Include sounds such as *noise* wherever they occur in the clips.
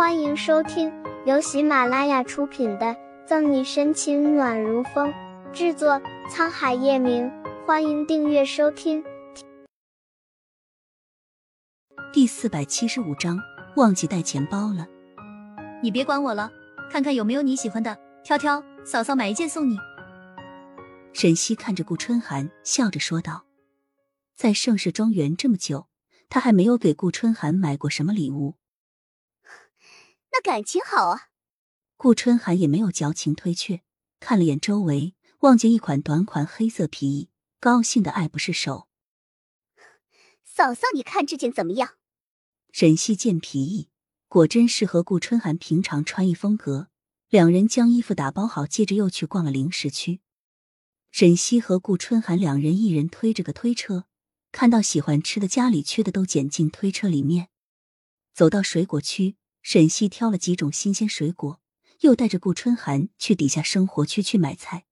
欢迎收听由喜马拉雅出品的《赠你深情暖如风》，制作沧海夜明。欢迎订阅收听。第四百七十五章，忘记带钱包了。你别管我了，看看有没有你喜欢的，挑挑，嫂嫂买一件送你。沈西看着顾春寒，笑着说道：“在盛世庄园这么久，他还没有给顾春寒买过什么礼物。”那感情好啊！顾春寒也没有矫情推却，看了眼周围，望见一款短款黑色皮衣，高兴的爱不释手。*laughs* 嫂嫂，你看这件怎么样？沈西见皮衣果真适合顾春寒平常穿衣风格，两人将衣服打包好，接着又去逛了零食区。沈西和顾春寒两人一人推着个推车，看到喜欢吃的、家里缺的都捡进推车里面。走到水果区。沈西挑了几种新鲜水果，又带着顾春寒去底下生活区去买菜。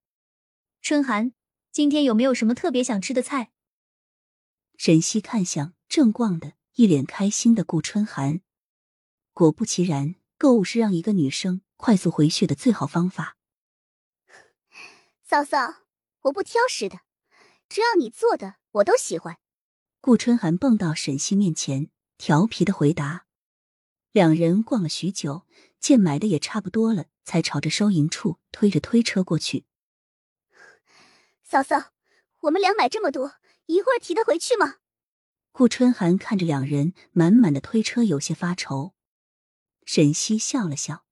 春寒，今天有没有什么特别想吃的菜？沈西看向正逛的一脸开心的顾春寒，果不其然，购物是让一个女生快速回血的最好方法。*laughs* 嫂嫂，我不挑食的，只要你做的我都喜欢。顾春寒蹦到沈西面前，调皮的回答。两人逛了许久，见买的也差不多了，才朝着收银处推着推车过去。嫂嫂，我们俩买这么多，一会儿提得回去吗？顾春寒看着两人满满的推车，有些发愁。沈西笑了笑：“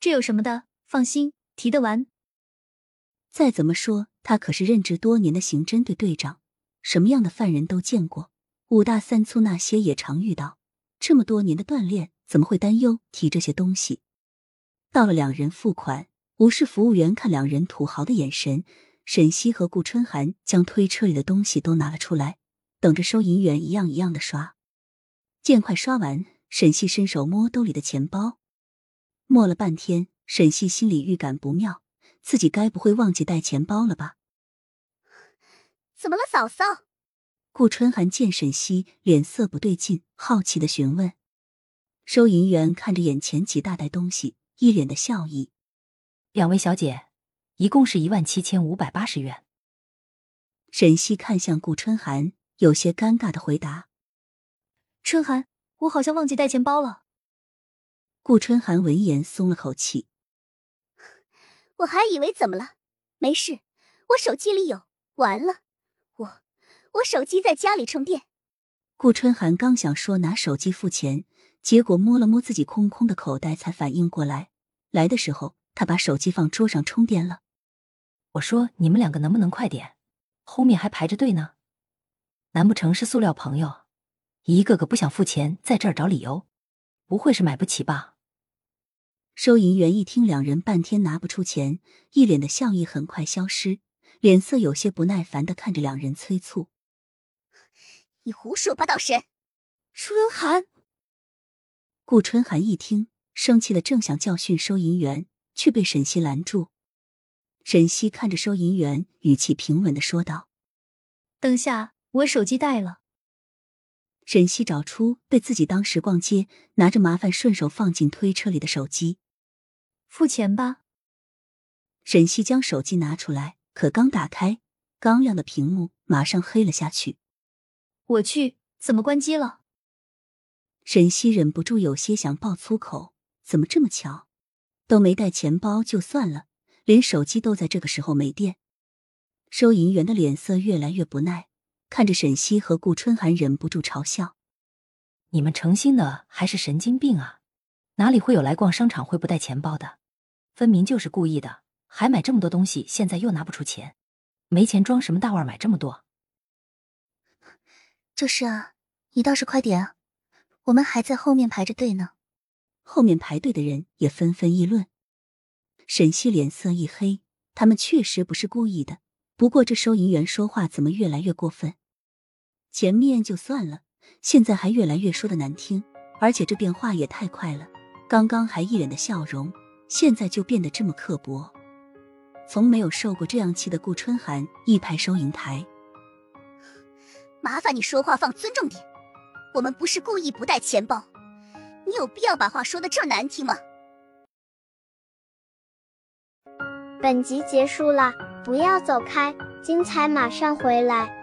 这有什么的？放心，提得完。再怎么说，他可是任职多年的刑侦队队长，什么样的犯人都见过，五大三粗那些也常遇到。”这么多年的锻炼，怎么会担忧提这些东西？到了两人付款，无视服务员看两人土豪的眼神，沈西和顾春寒将推车里的东西都拿了出来，等着收银员一样一样的刷。见快刷完，沈西伸手摸兜里的钱包，摸了半天，沈西心里预感不妙，自己该不会忘记带钱包了吧？怎么了，嫂嫂？顾春寒见沈西脸色不对劲，好奇的询问。收银员看着眼前几大袋东西，一脸的笑意。两位小姐，一共是一万七千五百八十元。沈西看向顾春寒，有些尴尬的回答：“春寒，我好像忘记带钱包了。”顾春寒闻言松了口气：“ *laughs* 我还以为怎么了？没事，我手机里有。完了。”我手机在家里充电。顾春寒刚想说拿手机付钱，结果摸了摸自己空空的口袋，才反应过来，来的时候他把手机放桌上充电了。我说你们两个能不能快点？后面还排着队呢。难不成是塑料朋友，一个个不想付钱，在这儿找理由？不会是买不起吧？收银员一听两人半天拿不出钱，一脸的笑意很快消失，脸色有些不耐烦的看着两人催促。你胡说八道！神春寒，顾春寒一听，生气的正想教训收银员，却被沈西拦住。沈西看着收银员，语气平稳的说道：“等下，我手机带了。”沈西找出被自己当时逛街拿着麻烦顺手放进推车里的手机，付钱吧。沈西将手机拿出来，可刚打开，刚亮的屏幕马上黑了下去。我去，怎么关机了？沈西忍不住有些想爆粗口，怎么这么巧？都没带钱包就算了，连手机都在这个时候没电。收银员的脸色越来越不耐，看着沈西和顾春寒，忍不住嘲笑：“你们诚心的还是神经病啊？哪里会有来逛商场会不带钱包的？分明就是故意的，还买这么多东西，现在又拿不出钱，没钱装什么大腕，买这么多？”就是啊，你倒是快点啊！我们还在后面排着队呢。后面排队的人也纷纷议论。沈西脸色一黑，他们确实不是故意的。不过这收银员说话怎么越来越过分？前面就算了，现在还越来越说的难听，而且这变化也太快了。刚刚还一脸的笑容，现在就变得这么刻薄。从没有受过这样气的顾春寒一拍收银台。麻烦你说话放尊重点，我们不是故意不带钱包，你有必要把话说的这么难听吗？本集结束了，不要走开，精彩马上回来。